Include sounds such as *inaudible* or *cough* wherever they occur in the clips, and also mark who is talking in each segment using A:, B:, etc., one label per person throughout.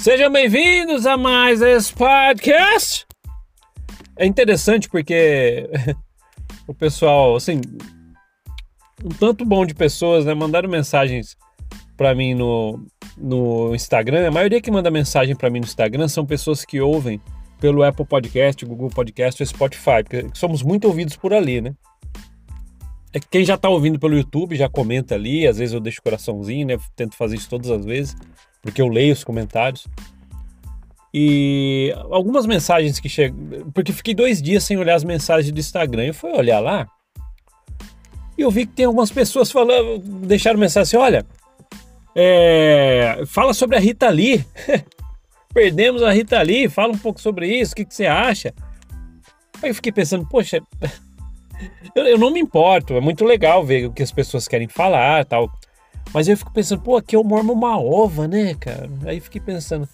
A: Sejam bem-vindos a mais esse podcast. É interessante porque *laughs* o pessoal, assim, um tanto bom de pessoas, né, mandaram mensagens para mim no, no Instagram. A maioria que manda mensagem para mim no Instagram são pessoas que ouvem pelo Apple Podcast, Google Podcast ou Spotify, porque somos muito ouvidos por ali, né? É que quem já está ouvindo pelo YouTube já comenta ali, às vezes eu deixo coraçãozinho, né? Tento fazer isso todas as vezes, porque eu leio os comentários. E algumas mensagens que chegam. Porque fiquei dois dias sem olhar as mensagens do Instagram. Eu fui olhar lá e eu vi que tem algumas pessoas falando, deixaram mensagem assim: olha, é, fala sobre a Rita Lee. *laughs* Perdemos a Rita Lee, fala um pouco sobre isso, o que, que você acha? Aí eu fiquei pensando, poxa, *laughs* eu, eu, não me importo, é muito legal ver o que as pessoas querem falar tal. Mas eu fico pensando, pô, aqui eu mormo uma ova, né, cara? Aí fiquei pensando,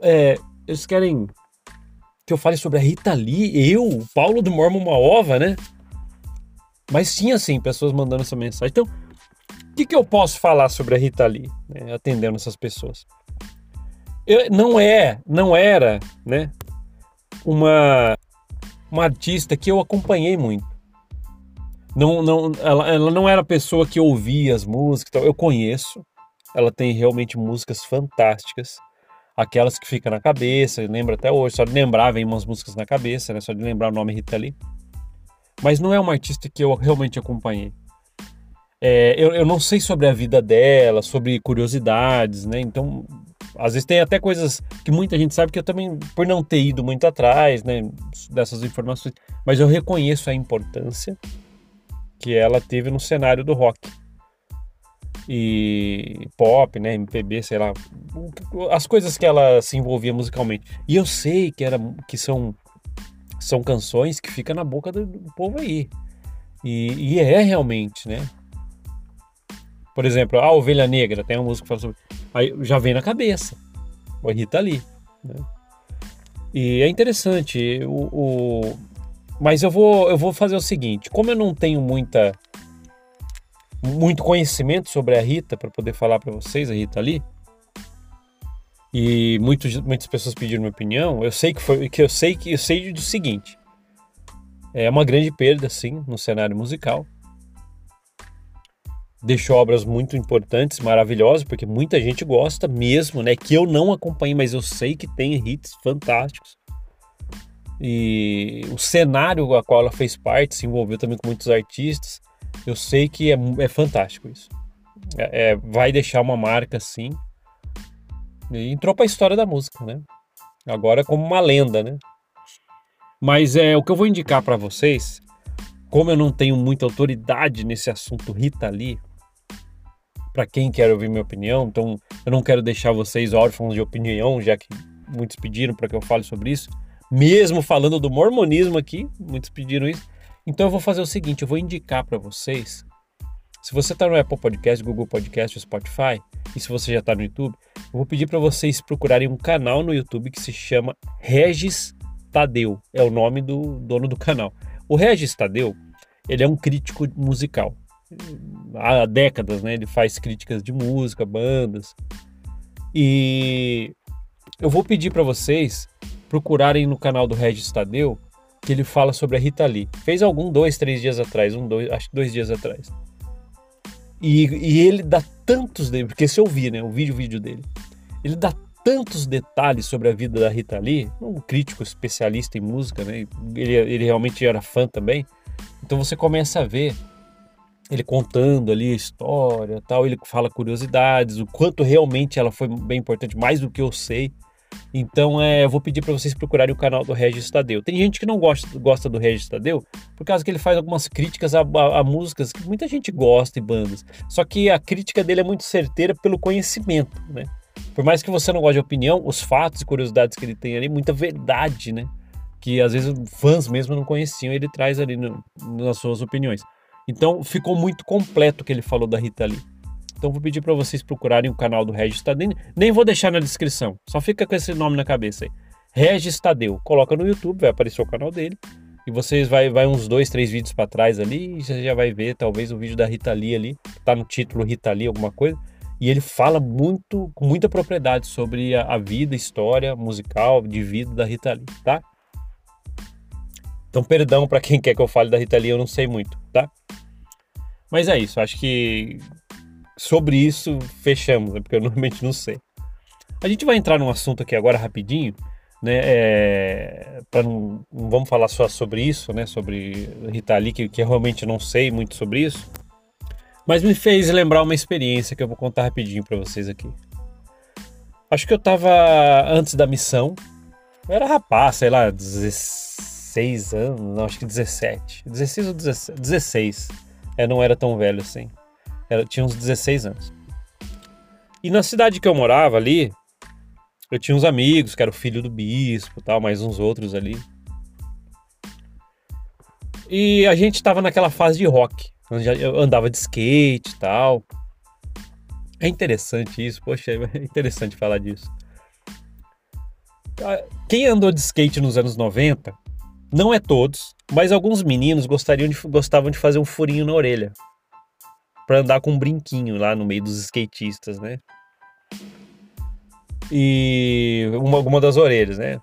A: é, eles querem que eu fale sobre a Rita Lee, eu, Paulo do Mormo uma ova, né? Mas tinha, assim, pessoas mandando essa mensagem. Então, o que, que eu posso falar sobre a Rita Lee, né, atendendo essas pessoas? Eu, não é, não era, né, uma, uma artista que eu acompanhei muito. Não, não, ela, ela não era a pessoa que ouvia as músicas, eu conheço. Ela tem realmente músicas fantásticas aquelas que ficam na cabeça, lembra até hoje, só de lembrar vem umas músicas na cabeça, né? Só de lembrar o nome Rita Lee. Mas não é uma artista que eu realmente acompanhei. É, eu, eu não sei sobre a vida dela, sobre curiosidades, né? Então, às vezes tem até coisas que muita gente sabe que eu também, por não ter ido muito atrás, né, dessas informações, mas eu reconheço a importância que ela teve no cenário do rock e pop, né, MPB, sei lá, as coisas que ela se envolvia musicalmente. E eu sei que era que são são canções que ficam na boca do, do povo aí. E, e, é realmente, né? Por exemplo, a Ovelha Negra, tem uma música que fala sobre. Aí já vem na cabeça. O Rita Lee. Né? E é interessante. O, Mas eu vou, eu vou fazer o seguinte: como eu não tenho muita muito conhecimento sobre a Rita para poder falar para vocês, a Rita ali. E muitos, muitas pessoas pediram minha opinião. Eu sei que foi que eu sei que eu sei do seguinte. É uma grande perda sim no cenário musical. Deixou obras muito importantes, maravilhosas, porque muita gente gosta mesmo, né? Que eu não acompanhei, mas eu sei que tem hits fantásticos. E o cenário a qual ela fez parte se envolveu também com muitos artistas. Eu sei que é, é fantástico isso. É, é, vai deixar uma marca sim. E entrou para a história da música, né? Agora como uma lenda, né? Mas é o que eu vou indicar para vocês, como eu não tenho muita autoridade nesse assunto Rita Lee, para quem quer ouvir minha opinião, então eu não quero deixar vocês órfãos de opinião, já que muitos pediram para que eu fale sobre isso. Mesmo falando do mormonismo aqui, muitos pediram isso. Então eu vou fazer o seguinte, eu vou indicar para vocês. Se você está no Apple Podcast, Google Podcast, Spotify, e se você já está no YouTube, eu vou pedir para vocês procurarem um canal no YouTube que se chama Regis Tadeu. É o nome do dono do canal. O Regis Tadeu, ele é um crítico musical. Há décadas, né? Ele faz críticas de música, bandas. E eu vou pedir para vocês procurarem no canal do Regis Tadeu que ele fala sobre a Rita Lee. Fez algum dois, três dias atrás, um, dois, acho que dois dias atrás. E, e ele dá tantos, porque se eu vi, né, o vídeo, vídeo dele, ele dá tantos detalhes sobre a vida da Rita Lee, um crítico especialista em música, né? Ele, ele realmente era fã também. Então você começa a ver ele contando ali a história, tal, ele fala curiosidades, o quanto realmente ela foi bem importante, mais do que eu sei. Então é, eu vou pedir para vocês procurarem o canal do Regis Tadeu. Tem gente que não gosta, gosta do Regis Tadeu por causa que ele faz algumas críticas a, a, a, músicas que muita gente gosta e bandas. Só que a crítica dele é muito certeira pelo conhecimento, né? Por mais que você não goste de opinião, os fatos e curiosidades que ele tem ali, muita verdade, né? Que às vezes fãs mesmo não conheciam, ele traz ali no, nas suas opiniões. Então ficou muito completo o que ele falou da Rita Lee. Então vou pedir para vocês procurarem o canal do Regis Tadeu. Nem vou deixar na descrição, só fica com esse nome na cabeça aí. Regis Tadeu. Coloca no YouTube, vai aparecer o canal dele. E vocês vai, vai uns dois, três vídeos para trás ali e você já vai ver talvez o vídeo da Rita Lee ali, tá no título Rita Lee, alguma coisa. E ele fala muito, com muita propriedade sobre a, a vida, história musical, de vida da Rita Lee, tá? Então, perdão para quem quer que eu fale da Rita Lee, eu não sei muito, tá? Mas é isso, acho que sobre isso fechamos, né? porque eu *laughs* normalmente não sei. A gente vai entrar num assunto aqui agora rapidinho, né? É, para não, não, vamos falar só sobre isso, né? Sobre Rita Lee, que, que eu realmente não sei muito sobre isso. Mas me fez lembrar uma experiência que eu vou contar rapidinho para vocês aqui. Acho que eu tava antes da missão. Eu era rapaz, sei lá, 16 anos, não, acho que 17. 16 ou 17, 16. É, não era tão velho assim. Era, tinha uns 16 anos. E na cidade que eu morava ali, eu tinha uns amigos que era o filho do bispo, tal, mais uns outros ali. E a gente estava naquela fase de rock. Eu andava de skate e tal. É interessante isso, poxa, é *laughs* interessante falar disso. Ah, quem andou de skate nos anos 90, não é todos, mas alguns meninos gostariam de, gostavam de fazer um furinho na orelha. Para andar com um brinquinho lá no meio dos skatistas, né? E uma, alguma das orelhas, né?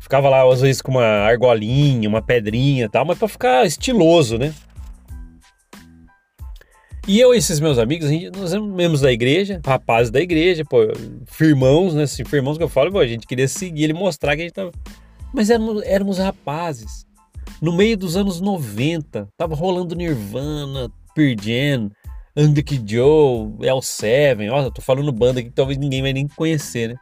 A: Ficava lá, às vezes, com uma argolinha, uma pedrinha e tal, mas para ficar estiloso, né? E eu e esses meus amigos, nós éramos membros da igreja, rapazes da igreja, pô, firmãos, né? Assim, firmãos que eu falo, pô, a gente queria seguir ele, mostrar que a gente tava. Mas éramos, éramos rapazes. No meio dos anos 90, tava rolando Nirvana, Pearl Jam, Anglic Joe, L7. Ó, tô falando banda que talvez ninguém vai nem conhecer, né?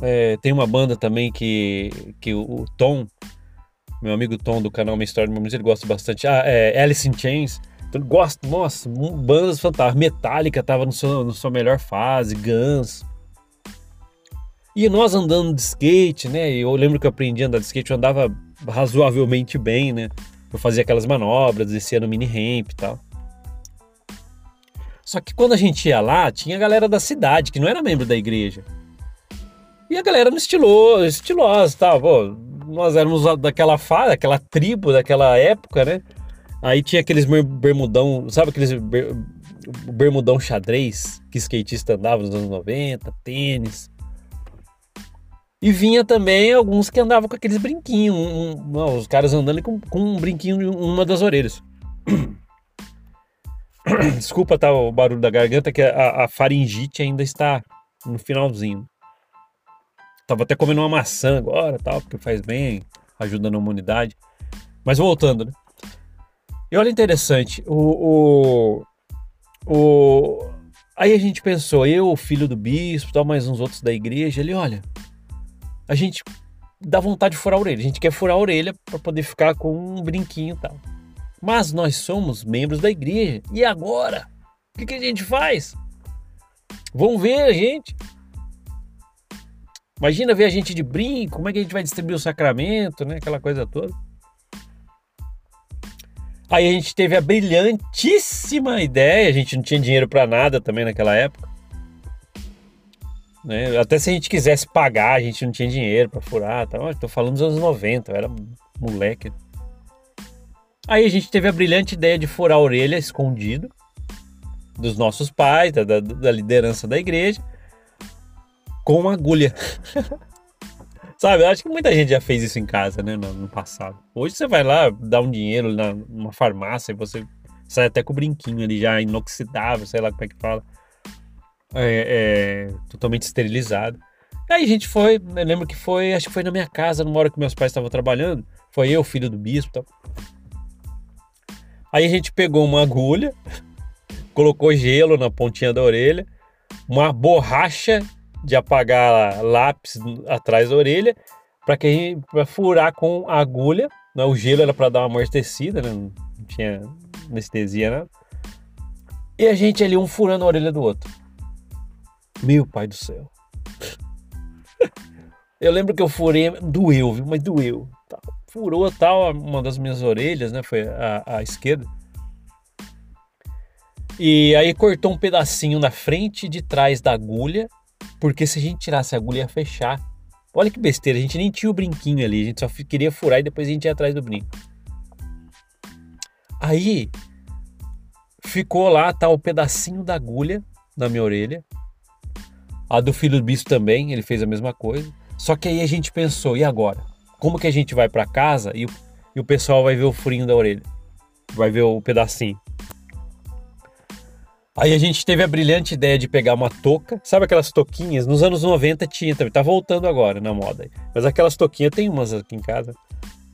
A: É, tem uma banda também que, que o, Tom, meu amigo Tom do canal Minha História do ele gosta bastante. Ah, é Alice in Chains. Então, gosto, nossa, bandas fantásticas. Metallica tava no seu, no sua melhor fase, Guns. E nós andando de skate, né? Eu lembro que eu aprendi a andar de skate, eu andava razoavelmente bem, né? Eu fazia aquelas manobras, descia no mini ramp e tal. Só que quando a gente ia lá, tinha a galera da cidade, que não era membro da igreja. E a galera no estiloso, estilosa tal. Pô, nós éramos daquela fase, daquela tribo, daquela época, né? Aí tinha aqueles bermudão, sabe aqueles ber, bermudão xadrez que skatista andava nos anos 90, tênis. E vinha também alguns que andavam com aqueles brinquinhos, um, um, os caras andando com, com um brinquinho em uma das orelhas. *coughs* Desculpa tá, o barulho da garganta, que a, a faringite ainda está no finalzinho. Tava até comendo uma maçã agora, tal, porque faz bem, ajuda na imunidade. Mas voltando, né? E olha interessante, o, o, o, aí a gente pensou, eu, filho do bispo, tal, mais uns outros da igreja, ele, olha, a gente dá vontade de furar a orelha, a gente quer furar a orelha para poder ficar com um brinquinho e tal. Mas nós somos membros da igreja, e agora? O que, que a gente faz? Vão ver a gente. Imagina ver a gente de brinco, como é que a gente vai distribuir o sacramento, né? Aquela coisa toda. Aí a gente teve a brilhantíssima ideia, a gente não tinha dinheiro para nada também naquela época. Né? Até se a gente quisesse pagar, a gente não tinha dinheiro para furar. Tá? Estou falando dos anos 90, eu era moleque. Aí a gente teve a brilhante ideia de furar a orelha escondido dos nossos pais, da, da, da liderança da igreja, com uma agulha. *laughs* Sabe, eu acho que muita gente já fez isso em casa, né, no, no passado. Hoje você vai lá, dá um dinheiro na, numa farmácia e você sai até com o brinquinho ali já inoxidável, sei lá como é que fala. É, é, totalmente esterilizado. Aí a gente foi, eu lembro que foi, acho que foi na minha casa, numa hora que meus pais estavam trabalhando. Foi eu, filho do bispo tal. Aí a gente pegou uma agulha, *laughs* colocou gelo na pontinha da orelha, uma borracha de apagar lápis atrás da orelha para que para furar com a agulha. Né? O gelo era para dar uma amortecida, né? não tinha anestesia nada. E a gente ali um furando a orelha do outro. Meu pai do céu. eu lembro que eu furei, doeu, viu? Mas doeu. Furou tal uma das minhas orelhas, né? Foi a, a esquerda. E aí cortou um pedacinho na frente e de trás da agulha porque se a gente tirasse a agulha ia fechar. Olha que besteira, a gente nem tinha o brinquinho ali, a gente só queria furar e depois a gente ia atrás do brinco. Aí ficou lá, tá o pedacinho da agulha na minha orelha. A do filho do bispo também, ele fez a mesma coisa. Só que aí a gente pensou, e agora? Como que a gente vai para casa e o, e o pessoal vai ver o furinho da orelha? Vai ver o pedacinho. Aí a gente teve a brilhante ideia de pegar uma touca, sabe aquelas touquinhas? Nos anos 90 tinha também, tá voltando agora na moda. Mas aquelas touquinhas, tem umas aqui em casa.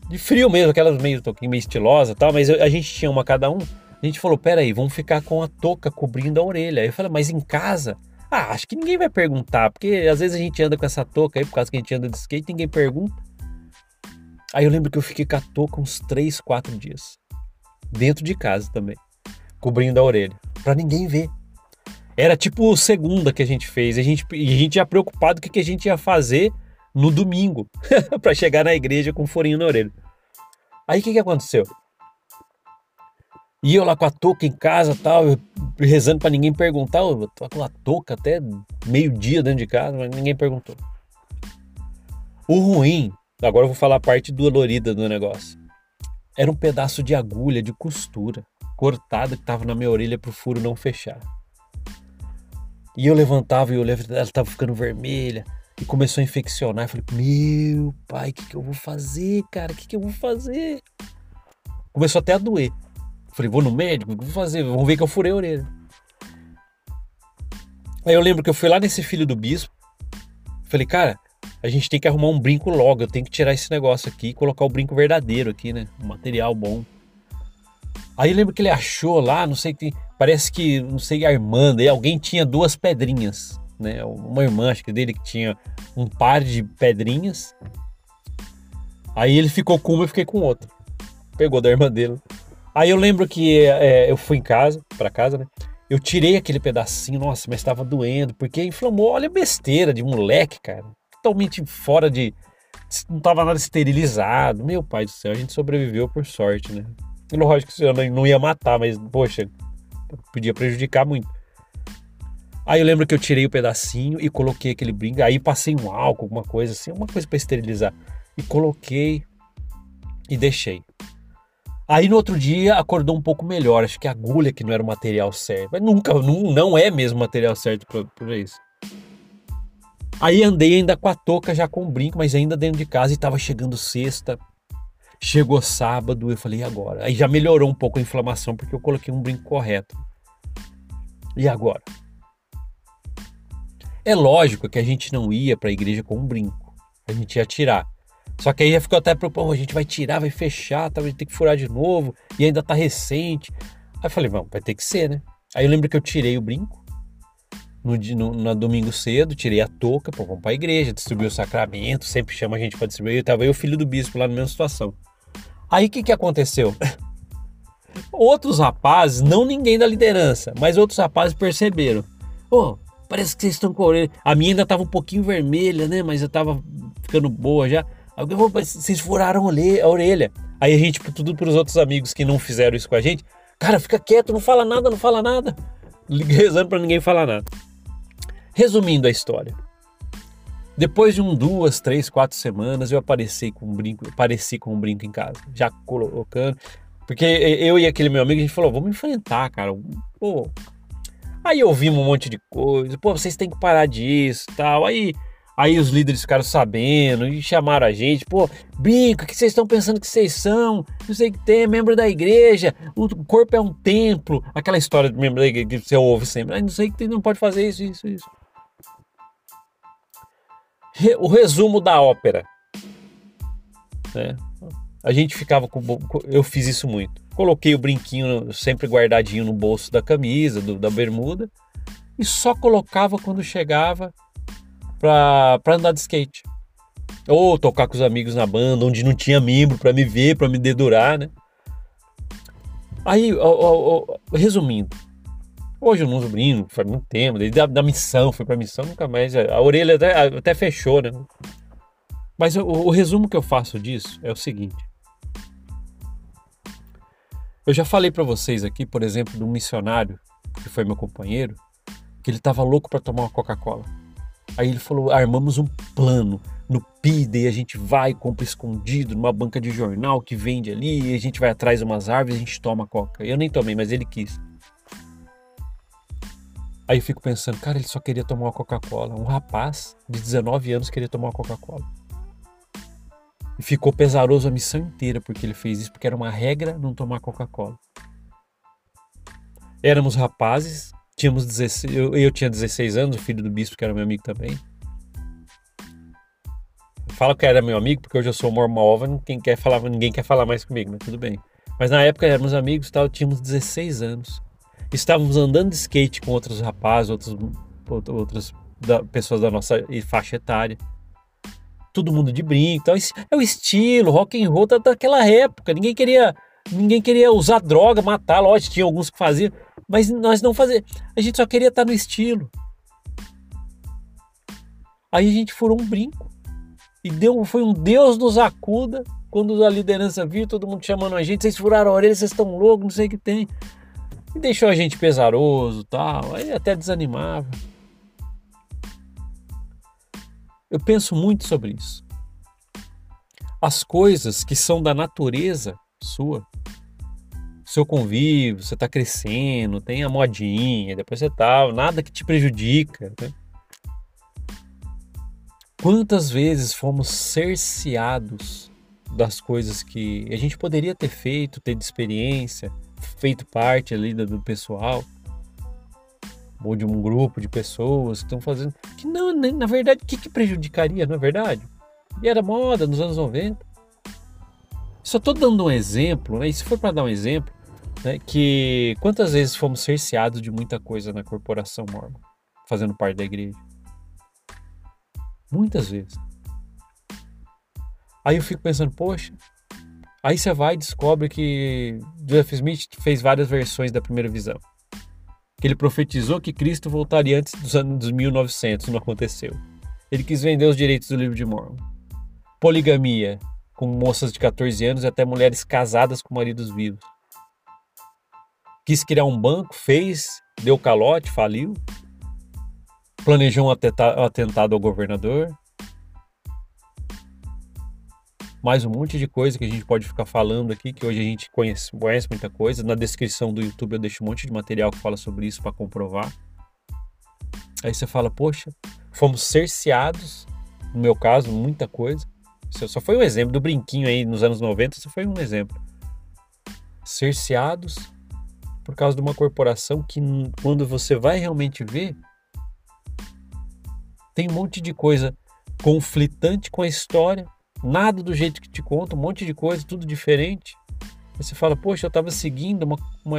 A: De frio mesmo, aquelas meio touquinha, meio estilosa tal, mas a gente tinha uma cada um. A gente falou, peraí, vamos ficar com a touca cobrindo a orelha. Aí eu falei, mas em casa? Ah, acho que ninguém vai perguntar, porque às vezes a gente anda com essa touca aí, por causa que a gente anda de skate, ninguém pergunta. Aí eu lembro que eu fiquei com a touca uns 3, 4 dias. Dentro de casa também. Cobrindo a orelha para ninguém ver. Era tipo segunda que a gente fez. A gente, a gente já preocupado com o que a gente ia fazer no domingo *laughs* para chegar na igreja com um forinho na orelha. Aí o que, que aconteceu? E eu lá com a touca em casa tal, rezando para ninguém perguntar. Eu tô com a touca até meio-dia dentro de casa, mas ninguém perguntou. O ruim, agora eu vou falar a parte dolorida do negócio. Era um pedaço de agulha, de costura cortada que estava na minha orelha para o furo não fechar. E eu levantava e levantava, ela estava ficando vermelha e começou a infeccionar. Eu falei, meu pai, o que, que eu vou fazer, cara? O que, que eu vou fazer? Começou até a doer. Falei, vou no médico, vou fazer? Vamos ver que eu furei a orelha. Aí eu lembro que eu fui lá nesse filho do bispo. Falei, cara, a gente tem que arrumar um brinco logo. Eu tenho que tirar esse negócio aqui e colocar o brinco verdadeiro aqui, né? Um material bom. Aí eu lembro que ele achou lá, não sei que parece que, não sei, a irmã dele, alguém tinha duas pedrinhas, né? Uma irmã, acho que dele, que tinha um par de pedrinhas. Aí ele ficou com uma e fiquei com outra. Pegou da irmã dele. Aí eu lembro que é, eu fui em casa, para casa, né? Eu tirei aquele pedacinho, nossa, mas estava doendo, porque inflamou. Olha besteira de moleque, cara. Totalmente fora de. Não tava nada esterilizado. Meu pai do céu, a gente sobreviveu por sorte, né? Lógico que eu não ia matar, mas, poxa, podia prejudicar muito. Aí eu lembro que eu tirei o pedacinho e coloquei aquele brinco. Aí passei um álcool, alguma coisa assim, uma coisa para esterilizar. E coloquei e deixei. Aí no outro dia acordou um pouco melhor. Acho que a agulha que não era o material certo. Mas nunca, não, não é mesmo o material certo para isso. Aí andei ainda com a touca, já com o brinco, mas ainda dentro de casa e tava chegando sexta. Chegou sábado, eu falei, e agora? Aí já melhorou um pouco a inflamação porque eu coloquei um brinco correto. E agora? É lógico que a gente não ia para a igreja com um brinco. A gente ia tirar. Só que aí já ficou até preocupado, a gente vai tirar, vai fechar, tá, vai ter que furar de novo, e ainda tá recente. Aí eu falei, vamos, vai ter que ser, né? Aí eu lembro que eu tirei o brinco no, no, no domingo cedo, tirei a touca, pô, vamos pra igreja, distribuir o sacramento, sempre chama a gente para distribuir. Eu tava aí o filho do bispo lá na mesma situação. Aí o que, que aconteceu? *laughs* outros rapazes, não ninguém da liderança, mas outros rapazes perceberam. Ô, oh, parece que vocês estão com a. A minha ainda estava um pouquinho vermelha, né? Mas eu estava ficando boa já. Alguém falou, vocês furaram a orelha. Aí a gente, tudo para os outros amigos que não fizeram isso com a gente, cara, fica quieto, não fala nada, não fala nada. Rezando para ninguém falar nada. Resumindo a história. Depois de um, duas, três, quatro semanas, eu apareci com um brinco, apareci com um brinco em casa, já colocando. Porque eu e aquele meu amigo, a gente falou, vamos enfrentar, cara. Pô. Aí ouvimos um monte de coisa, pô, vocês têm que parar disso tal. Aí, aí os líderes ficaram sabendo e chamaram a gente, pô, brinco, o que vocês estão pensando que vocês são? Não sei o que tem, membro da igreja, o corpo é um templo. Aquela história do membro da igreja que você ouve sempre. Não sei o que tem, não pode fazer isso, isso, isso o resumo da ópera. Né? A gente ficava com. Eu fiz isso muito. Coloquei o brinquinho sempre guardadinho no bolso da camisa, do, da bermuda, e só colocava quando chegava pra, pra andar de skate. Ou tocar com os amigos na banda, onde não tinha membro para me ver, para me dedurar, né? Aí, ó, ó, ó, resumindo, Hoje eu não uso brinco, faz muito tempo, desde a da missão, fui pra missão, nunca mais. A orelha até, até fechou, né? Mas o, o resumo que eu faço disso é o seguinte. Eu já falei para vocês aqui, por exemplo, de um missionário que foi meu companheiro, que ele tava louco para tomar uma Coca-Cola. Aí ele falou: armamos um plano no PID e a gente vai, compra escondido numa banca de jornal que vende ali, e a gente vai atrás de umas árvores a gente toma Coca. Eu nem tomei, mas ele quis. Aí eu fico pensando, cara, ele só queria tomar uma Coca-Cola. Um rapaz de 19 anos queria tomar uma Coca-Cola. E ficou pesaroso a missão inteira porque ele fez isso, porque era uma regra não tomar Coca-Cola. Éramos rapazes, tínhamos 16, eu, eu tinha 16 anos, o filho do bispo, que era meu amigo também. Fala que era meu amigo, porque hoje eu sou mormova, ninguém quer falar, ninguém quer falar mais comigo, mas tudo bem. Mas na época éramos amigos, tal, tínhamos 16 anos. Estávamos andando de skate com outros rapazes, outros, outras da, pessoas da nossa faixa etária. Todo mundo de brinco, tal. é o estilo, rock and roll tá daquela época. Ninguém queria, ninguém queria usar droga, matar, lógico, tinha alguns que faziam, mas nós não fazíamos. A gente só queria estar no estilo. Aí a gente furou um brinco e deu, foi um Deus nos acuda quando a liderança viu todo mundo chamando a gente, vocês furaram a orelha, vocês estão loucos, não sei o que tem. E deixou a gente pesaroso tal, aí até desanimava. Eu penso muito sobre isso. As coisas que são da natureza sua, seu convívio, você está crescendo, tem a modinha, depois você tá, nada que te prejudica. Né? Quantas vezes fomos cerceados das coisas que a gente poderia ter feito, ter de experiência, feito parte ali do pessoal, ou de um grupo de pessoas que estão fazendo. Que não, na verdade, o que, que prejudicaria, não é verdade? E era moda nos anos 90. Só estou dando um exemplo, né? E se for para dar um exemplo, né? Que quantas vezes fomos cerceados de muita coisa na corporação mormon, fazendo parte da igreja? Muitas vezes. Aí eu fico pensando, poxa. Aí você vai e descobre que Joseph Smith fez várias versões da primeira visão. Que ele profetizou que Cristo voltaria antes dos anos 1900, não aconteceu. Ele quis vender os direitos do livro de Mormon. Poligamia, com moças de 14 anos e até mulheres casadas com maridos vivos. Quis criar um banco, fez, deu calote, faliu planejou um atentado ao governador. Mais um monte de coisa que a gente pode ficar falando aqui, que hoje a gente conhece, conhece muita coisa. Na descrição do YouTube eu deixo um monte de material que fala sobre isso para comprovar. Aí você fala, poxa, fomos cerceados, no meu caso, muita coisa. Isso só foi um exemplo do brinquinho aí nos anos 90, isso foi um exemplo. Cerceados por causa de uma corporação que, quando você vai realmente ver, tem um monte de coisa conflitante com a história, nada do jeito que te conta, um monte de coisa, tudo diferente. Aí você fala, poxa, eu estava seguindo uma, uma,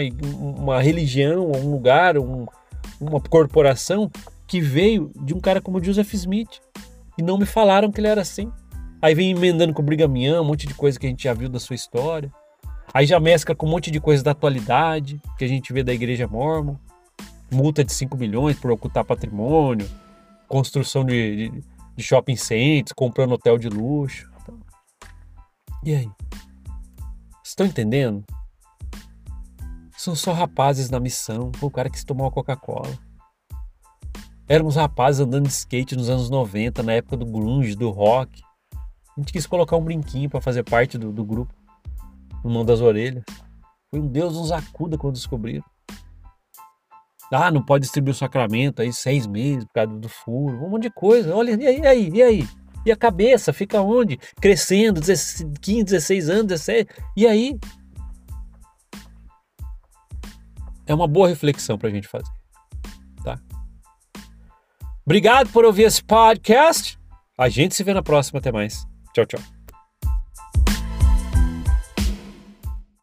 A: uma, religião, um lugar, um, uma corporação que veio de um cara como Joseph Smith e não me falaram que ele era assim. Aí vem emendando com o Brigamian, um monte de coisa que a gente já viu da sua história. Aí já mescla com um monte de coisa da atualidade que a gente vê da igreja mormon. Multa de 5 milhões por ocultar patrimônio, construção de, de, de shopping centers, comprando hotel de luxo. E aí? Estão entendendo? São só rapazes na missão. Foi o cara que se tomou uma Coca-Cola. Éramos rapazes andando de skate nos anos 90, na época do grunge, do rock. A gente quis colocar um brinquinho para fazer parte do, do grupo. Mão das orelhas. Foi um Deus nos acuda quando descobriram. Ah, não pode distribuir o sacramento aí seis meses por causa do furo, um monte de coisa. Olha, e aí, e aí, e aí? E a cabeça fica onde? Crescendo, 15, 16 anos, 17. E aí? É uma boa reflexão para a gente fazer. Tá? Obrigado por ouvir esse podcast. A gente se vê na próxima. Até mais. Tchau, tchau.